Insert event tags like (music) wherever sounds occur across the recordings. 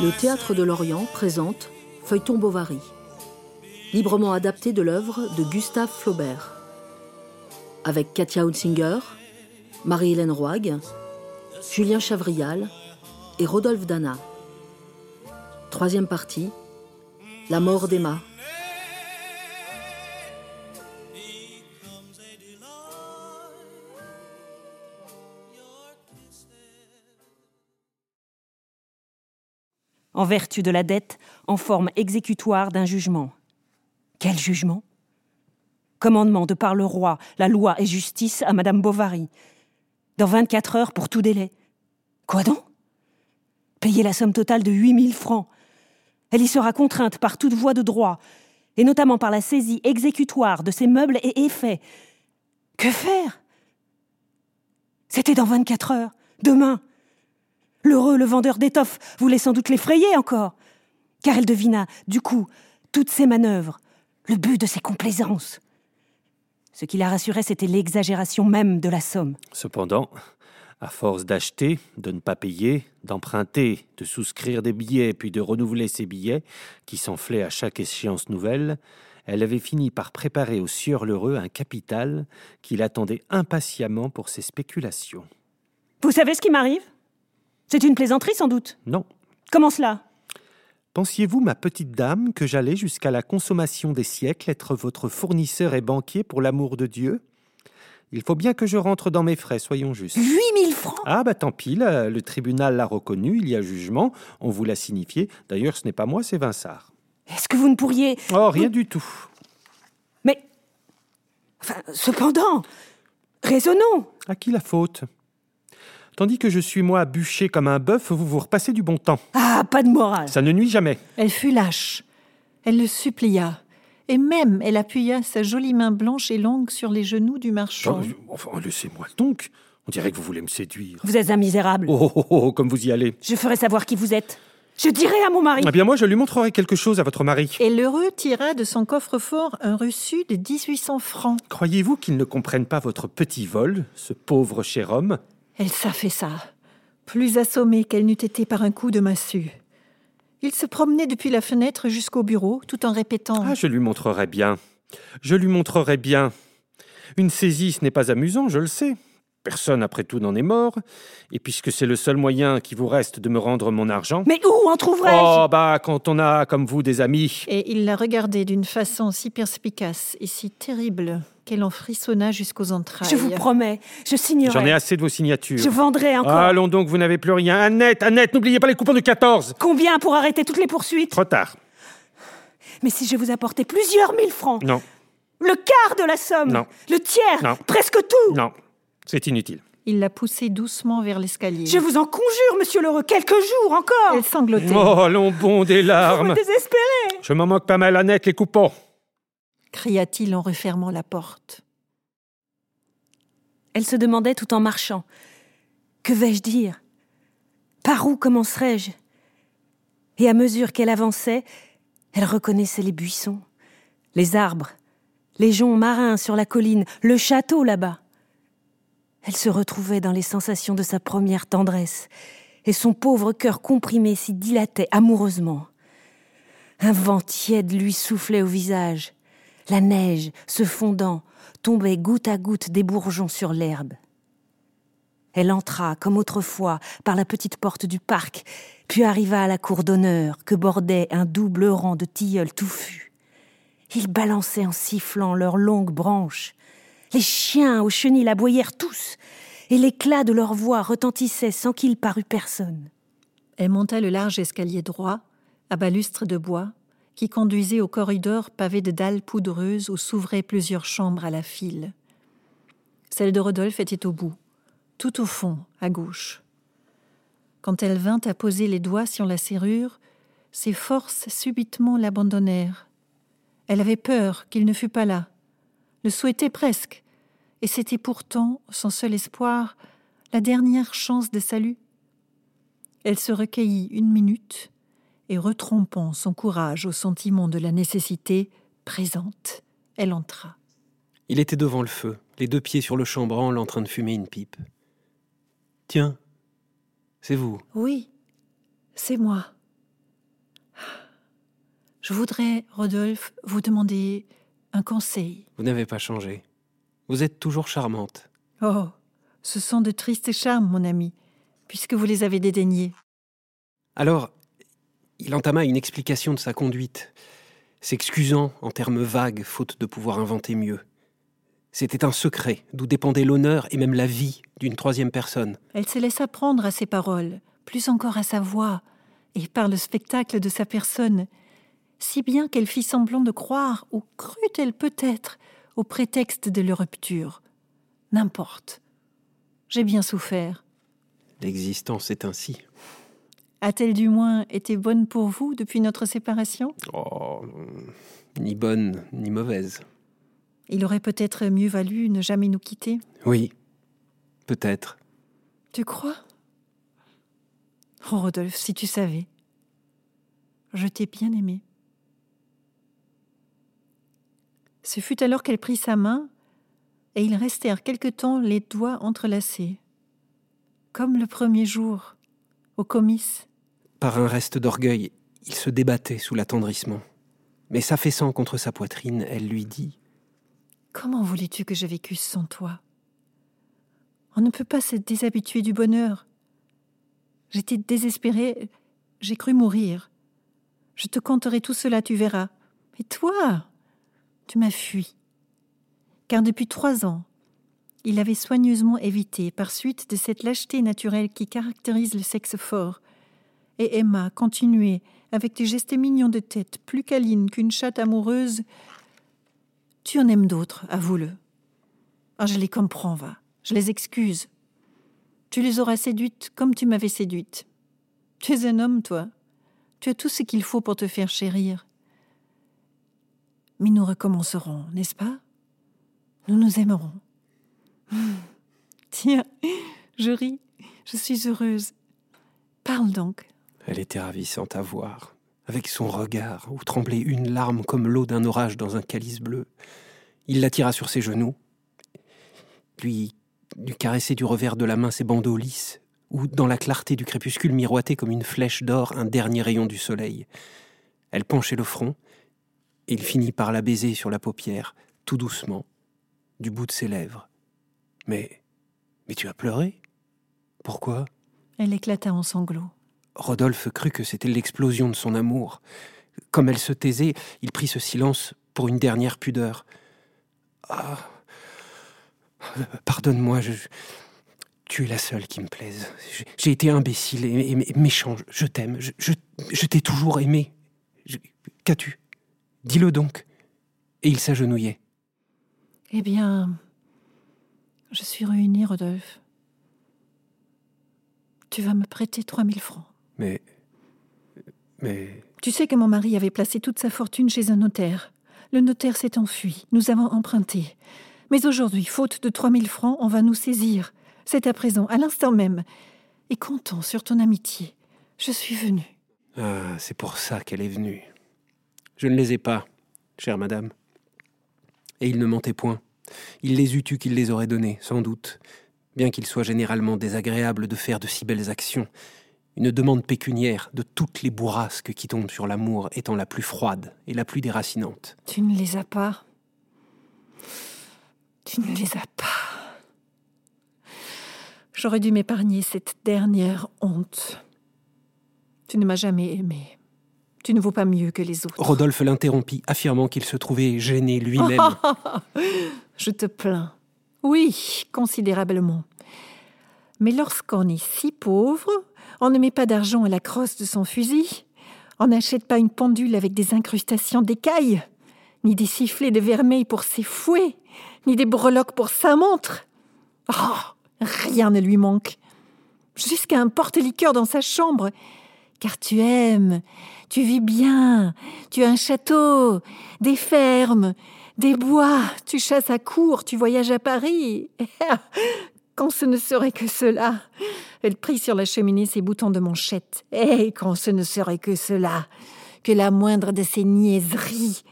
Le Théâtre de l'Orient présente Feuilleton Bovary, librement adapté de l'œuvre de Gustave Flaubert, avec Katia Hunsinger, Marie-Hélène Roig, Julien Chavrial et Rodolphe Dana. Troisième partie, La mort d'Emma. En vertu de la dette, en forme exécutoire d'un jugement. Quel jugement? Commandement de par le roi, la loi et justice à Madame Bovary. Dans 24 heures pour tout délai. Quoi donc? Payer la somme totale de 8000 francs. Elle y sera contrainte par toute voie de droit, et notamment par la saisie exécutoire de ses meubles et effets. Que faire? C'était dans 24 heures, demain. L'heureux, le vendeur d'étoffes, voulait sans doute l'effrayer encore, car elle devina, du coup, toutes ses manœuvres, le but de ses complaisances. Ce qui la rassurait, c'était l'exagération même de la somme. Cependant, à force d'acheter, de ne pas payer, d'emprunter, de souscrire des billets, puis de renouveler ces billets, qui s'enflaient à chaque échéance nouvelle, elle avait fini par préparer au sieur l'heureux un capital qu'il attendait impatiemment pour ses spéculations. Vous savez ce qui m'arrive? C'est une plaisanterie sans doute Non. Comment cela? Pensiez-vous, ma petite dame, que j'allais jusqu'à la consommation des siècles être votre fournisseur et banquier pour l'amour de Dieu? Il faut bien que je rentre dans mes frais, soyons justes. Huit mille francs? Ah, bah tant pis, le tribunal l'a reconnu, il y a jugement, on vous l'a signifié. D'ailleurs, ce n'est pas moi, c'est Vinsart. Est-ce que vous ne pourriez. Oh, rien du tout. Mais. Enfin, cependant, raisonnons. À qui la faute? Tandis que je suis moi bûché comme un bœuf, vous vous repassez du bon temps. Ah, pas de morale. Ça ne nuit jamais. Elle fut lâche. Elle le supplia. Et même elle appuya sa jolie main blanche et longue sur les genoux du marchand. enfin, laissez-moi donc. On dirait que vous voulez me séduire. Vous êtes un misérable. Oh, oh, oh, comme vous y allez. Je ferai savoir qui vous êtes. Je dirai à mon mari. Eh bien, moi, je lui montrerai quelque chose à votre mari. Et l'heureux tira de son coffre-fort un reçu de 1800 francs. Croyez-vous qu'il ne comprenne pas votre petit vol, ce pauvre cher homme? Elle s'affaissa, plus assommée qu'elle n'eût été par un coup de massue. Il se promenait depuis la fenêtre jusqu'au bureau, tout en répétant Ah, je lui montrerai bien. Je lui montrerai bien. Une saisie, ce n'est pas amusant, je le sais. Personne, après tout, n'en est mort. Et puisque c'est le seul moyen qui vous reste de me rendre mon argent. Mais où en trouverai-je Oh, bah, quand on a, comme vous, des amis. Et il la regardait d'une façon si perspicace et si terrible qu'elle en frissonna jusqu'aux entrailles. Je vous promets, je signerai. J'en ai assez de vos signatures. Je vendrai encore. allons donc, vous n'avez plus rien. Annette, Annette, n'oubliez pas les coupons de 14. Combien pour arrêter toutes les poursuites? Trop tard. Mais si je vous apportais plusieurs mille francs Non. Le quart de la somme Non. Le tiers Non. Presque tout Non, c'est inutile. Il la poussait doucement vers l'escalier. Je vous en conjure, monsieur Lheureux, quelques jours encore Elle sanglotait. Oh, allons bon des larmes Vous me désespérez Je m'en moque pas mal, Annette, les coupons cria-t-il en refermant la porte. Elle se demandait tout en marchant. Que vais-je dire? Par où commencerai-je? Et à mesure qu'elle avançait, elle reconnaissait les buissons, les arbres, les joncs marins sur la colline, le château là-bas. Elle se retrouvait dans les sensations de sa première tendresse, et son pauvre cœur comprimé s'y dilatait amoureusement. Un vent tiède lui soufflait au visage, la neige, se fondant, tombait goutte à goutte des bourgeons sur l'herbe. Elle entra, comme autrefois, par la petite porte du parc, puis arriva à la cour d'honneur que bordait un double rang de tilleuls touffus. Ils balançaient en sifflant leurs longues branches. Les chiens aux chenilles aboyèrent tous, et l'éclat de leur voix retentissait sans qu'il parût personne. Elle monta le large escalier droit, à balustre de bois, qui conduisait au corridor pavé de dalles poudreuses où s'ouvraient plusieurs chambres à la file. Celle de Rodolphe était au bout, tout au fond, à gauche. Quand elle vint à poser les doigts sur la serrure, ses forces subitement l'abandonnèrent. Elle avait peur qu'il ne fût pas là, le souhaitait presque, et c'était pourtant son seul espoir, la dernière chance de salut. Elle se recueillit une minute, et retrompant son courage au sentiment de la nécessité présente, elle entra. Il était devant le feu, les deux pieds sur le chambranle en train de fumer une pipe. Tiens, c'est vous. Oui, c'est moi. Je voudrais, Rodolphe, vous demander un conseil. Vous n'avez pas changé. Vous êtes toujours charmante. Oh, ce sont de tristes charmes, mon ami, puisque vous les avez dédaignés. Alors, il entama une explication de sa conduite, s'excusant en termes vagues, faute de pouvoir inventer mieux. C'était un secret, d'où dépendait l'honneur et même la vie d'une troisième personne. Elle se laissa prendre à ses paroles, plus encore à sa voix, et par le spectacle de sa personne, si bien qu'elle fit semblant de croire, ou crut-elle peut-être, au prétexte de leur rupture. N'importe. J'ai bien souffert. L'existence est ainsi. A-t-elle du moins été bonne pour vous depuis notre séparation? Oh, ni bonne, ni mauvaise. Il aurait peut-être mieux valu ne jamais nous quitter. Oui, peut-être. Tu crois? Oh Rodolphe, si tu savais. Je t'ai bien aimé. Ce fut alors qu'elle prit sa main, et ils restèrent quelque temps les doigts entrelacés, comme le premier jour, au comice. Par un reste d'orgueil, il se débattait sous l'attendrissement. Mais s'affaissant contre sa poitrine, elle lui dit Comment voulais-tu que je vécusse sans toi? On ne peut pas se déshabituer du bonheur. J'étais désespérée, j'ai cru mourir. Je te conterai tout cela, tu verras. Et toi Tu m'as fui. Car depuis trois ans, il avait soigneusement évité, par suite de cette lâcheté naturelle qui caractérise le sexe fort. Et Emma continuait, avec des gestes mignons de tête, plus câlines qu'une chatte amoureuse. Tu en aimes d'autres, avoue-le. Ah, je les comprends, va. Je les excuse. Tu les auras séduites comme tu m'avais séduite. Tu es un homme, toi. Tu as tout ce qu'il faut pour te faire chérir. Mais nous recommencerons, n'est-ce pas? Nous nous aimerons. (laughs) Tiens, je ris, je suis heureuse. Parle donc. Elle était ravissante à voir, avec son regard où tremblait une larme comme l'eau d'un orage dans un calice bleu. Il la tira sur ses genoux, lui, lui caressait du revers de la main ses bandeaux lisses, où, dans la clarté du crépuscule, miroitait comme une flèche d'or un dernier rayon du soleil. Elle penchait le front, il finit par la baiser sur la paupière, tout doucement, du bout de ses lèvres. Mais. Mais tu as pleuré? Pourquoi? Elle éclata en sanglots. Rodolphe crut que c'était l'explosion de son amour. Comme elle se taisait, il prit ce silence pour une dernière pudeur. Ah. Pardonne-moi, je, tu es la seule qui me plaise. J'ai été imbécile et, méchant. Je t'aime. Je, je, je t'ai toujours aimé. Qu'as-tu? Dis-le donc. Et il s'agenouillait. Eh bien, je suis ruiné, Rodolphe. Tu vas me prêter trois mille francs. Mais. Mais. Tu sais que mon mari avait placé toute sa fortune chez un notaire. Le notaire s'est enfui. Nous avons emprunté. Mais aujourd'hui, faute de trois mille francs, on va nous saisir. C'est à présent, à l'instant même. Et comptons sur ton amitié. Je suis venue. Ah, c'est pour ça qu'elle est venue. Je ne les ai pas, chère madame. Et il ne mentait point. Il les eût tu qu'il les aurait donnés, sans doute, bien qu'il soit généralement désagréable de faire de si belles actions. Une demande pécuniaire de toutes les bourrasques qui tombent sur l'amour étant la plus froide et la plus déracinante. Tu ne les as pas. Tu ne les as pas. J'aurais dû m'épargner cette dernière honte. Tu ne m'as jamais aimé. Tu ne vaux pas mieux que les autres. Rodolphe l'interrompit, affirmant qu'il se trouvait gêné lui-même. (laughs) Je te plains. Oui, considérablement. Mais lorsqu'on est si pauvre, on ne met pas d'argent à la crosse de son fusil, on n'achète pas une pendule avec des incrustations d'écailles, ni des sifflets de vermeil pour ses fouets, ni des breloques pour sa montre. Oh, rien ne lui manque. Jusqu'à un porte-liqueur dans sa chambre. Car tu aimes, tu vis bien, tu as un château, des fermes, des bois, tu chasses à court, tu voyages à Paris. (laughs) Quand ce ne serait que cela. Elle prit sur la cheminée ses boutons de manchette. Et quand ce ne serait que cela, que la moindre de ces niaiseries.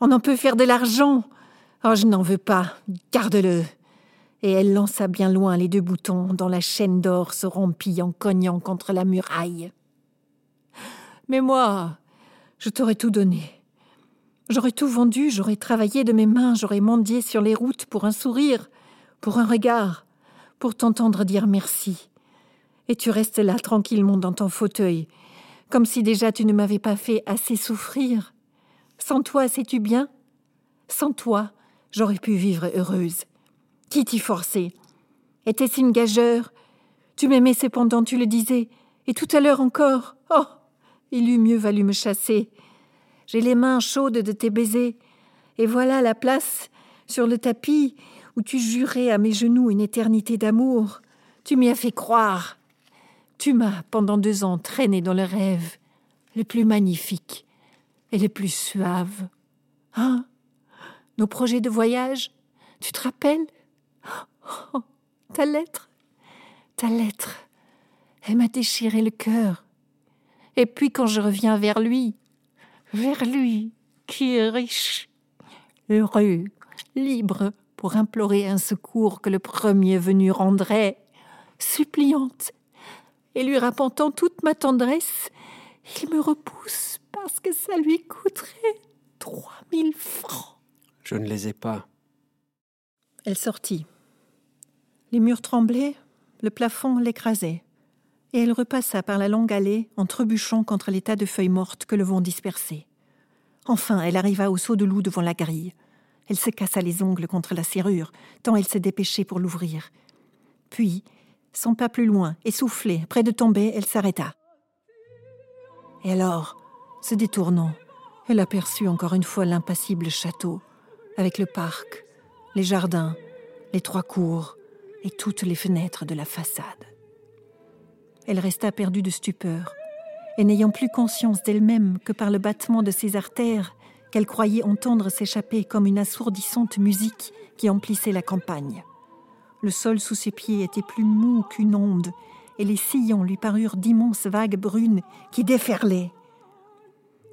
On en peut faire de l'argent. Oh, je n'en veux pas. Garde-le. Et elle lança bien loin les deux boutons dont la chaîne d'or se rompit en cognant contre la muraille. Mais moi, je t'aurais tout donné. J'aurais tout vendu, j'aurais travaillé de mes mains, j'aurais mendié sur les routes pour un sourire, pour un regard, pour t'entendre dire merci. Et tu restes là tranquillement dans ton fauteuil, comme si déjà tu ne m'avais pas fait assez souffrir. Sans toi, sais-tu bien? Sans toi, j'aurais pu vivre heureuse. Qui t'y forçait? Était-ce une gageure? Tu m'aimais cependant, tu le disais, et tout à l'heure encore. Oh Il eût mieux valu me chasser. J'ai les mains chaudes de tes baisers, et voilà la place, sur le tapis, où tu jurais à mes genoux une éternité d'amour. Tu m'y as fait croire. Tu m'as, pendant deux ans, traîné dans le rêve, le plus magnifique et le plus suave. Hein? Nos projets de voyage, tu te rappelles? Oh, Ta lettre, ta lettre, elle m'a déchiré le cœur. Et puis quand je reviens vers lui, vers lui qui est riche, heureux, libre pour implorer un secours que le premier venu rendrait, suppliante, et lui rapportant toute ma tendresse, il me repousse parce que ça lui coûterait trois mille francs. Je ne les ai pas. Elle sortit. Les murs tremblaient, le plafond l'écrasait, et elle repassa par la longue allée en trébuchant contre les tas de feuilles mortes que le vent dispersait. Enfin, elle arriva au saut de loup devant la grille. Elle se cassa les ongles contre la serrure, tant elle se dépêchait pour l'ouvrir. Puis, son pas plus loin, essoufflée, près de tomber, elle s'arrêta. Et alors, se détournant, elle aperçut encore une fois l'impassible château, avec le parc, les jardins, les trois cours et toutes les fenêtres de la façade. Elle resta perdue de stupeur, et n'ayant plus conscience d'elle-même que par le battement de ses artères, qu'elle croyait entendre s'échapper comme une assourdissante musique qui emplissait la campagne. Le sol sous ses pieds était plus mou qu'une onde, et les sillons lui parurent d'immenses vagues brunes qui déferlaient.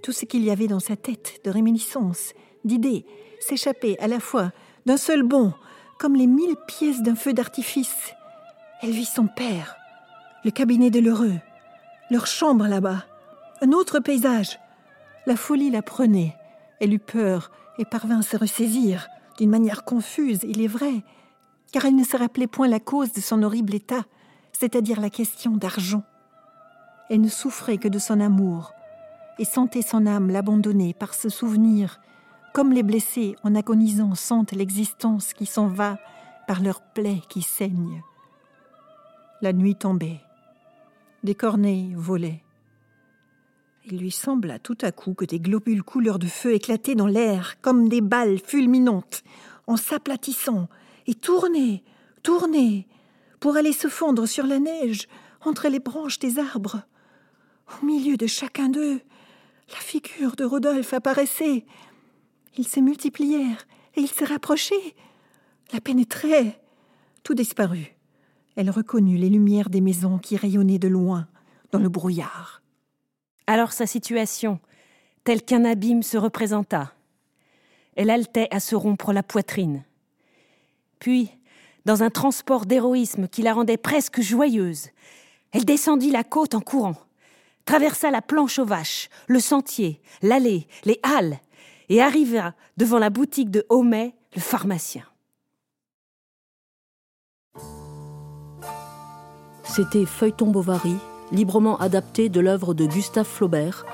Tout ce qu'il y avait dans sa tête de réminiscences, d'idées, s'échappait à la fois d'un seul bond, comme les mille pièces d'un feu d'artifice. Elle vit son père, le cabinet de l'heureux, leur chambre là-bas, un autre paysage. La folie la prenait. Elle eut peur et parvint à se ressaisir, d'une manière confuse, il est vrai, car elle ne se rappelait point la cause de son horrible état, c'est-à-dire la question d'argent. Elle ne souffrait que de son amour, et sentait son âme l'abandonner par ce souvenir, comme les blessés en agonisant sentent l'existence qui s'en va par leurs plaies qui saignent. La nuit tombait. Des corneilles volaient. Il lui sembla tout à coup que des globules couleur de feu éclataient dans l'air comme des balles fulminantes, en s'aplatissant et tournaient, tournaient, pour aller se fondre sur la neige entre les branches des arbres. Au milieu de chacun d'eux, la figure de Rodolphe apparaissait. Ils se multiplièrent et ils se rapprochaient. La pénétraient. Tout disparut. Elle reconnut les lumières des maisons qui rayonnaient de loin dans le brouillard. Alors sa situation, telle qu'un abîme se représenta. Elle haletait à se rompre la poitrine. Puis, dans un transport d'héroïsme qui la rendait presque joyeuse, elle descendit la côte en courant, traversa la planche aux vaches, le sentier, l'allée, les halles, et arriva devant la boutique de Homais, le pharmacien. C'était Feuilleton Bovary librement adapté de l'œuvre de Gustave Flaubert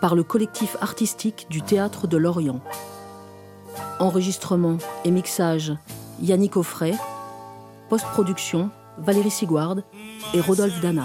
par le collectif artistique du Théâtre de Lorient. Enregistrement et mixage Yannick Offray, post-production Valérie Sigouard et Rodolphe Dana.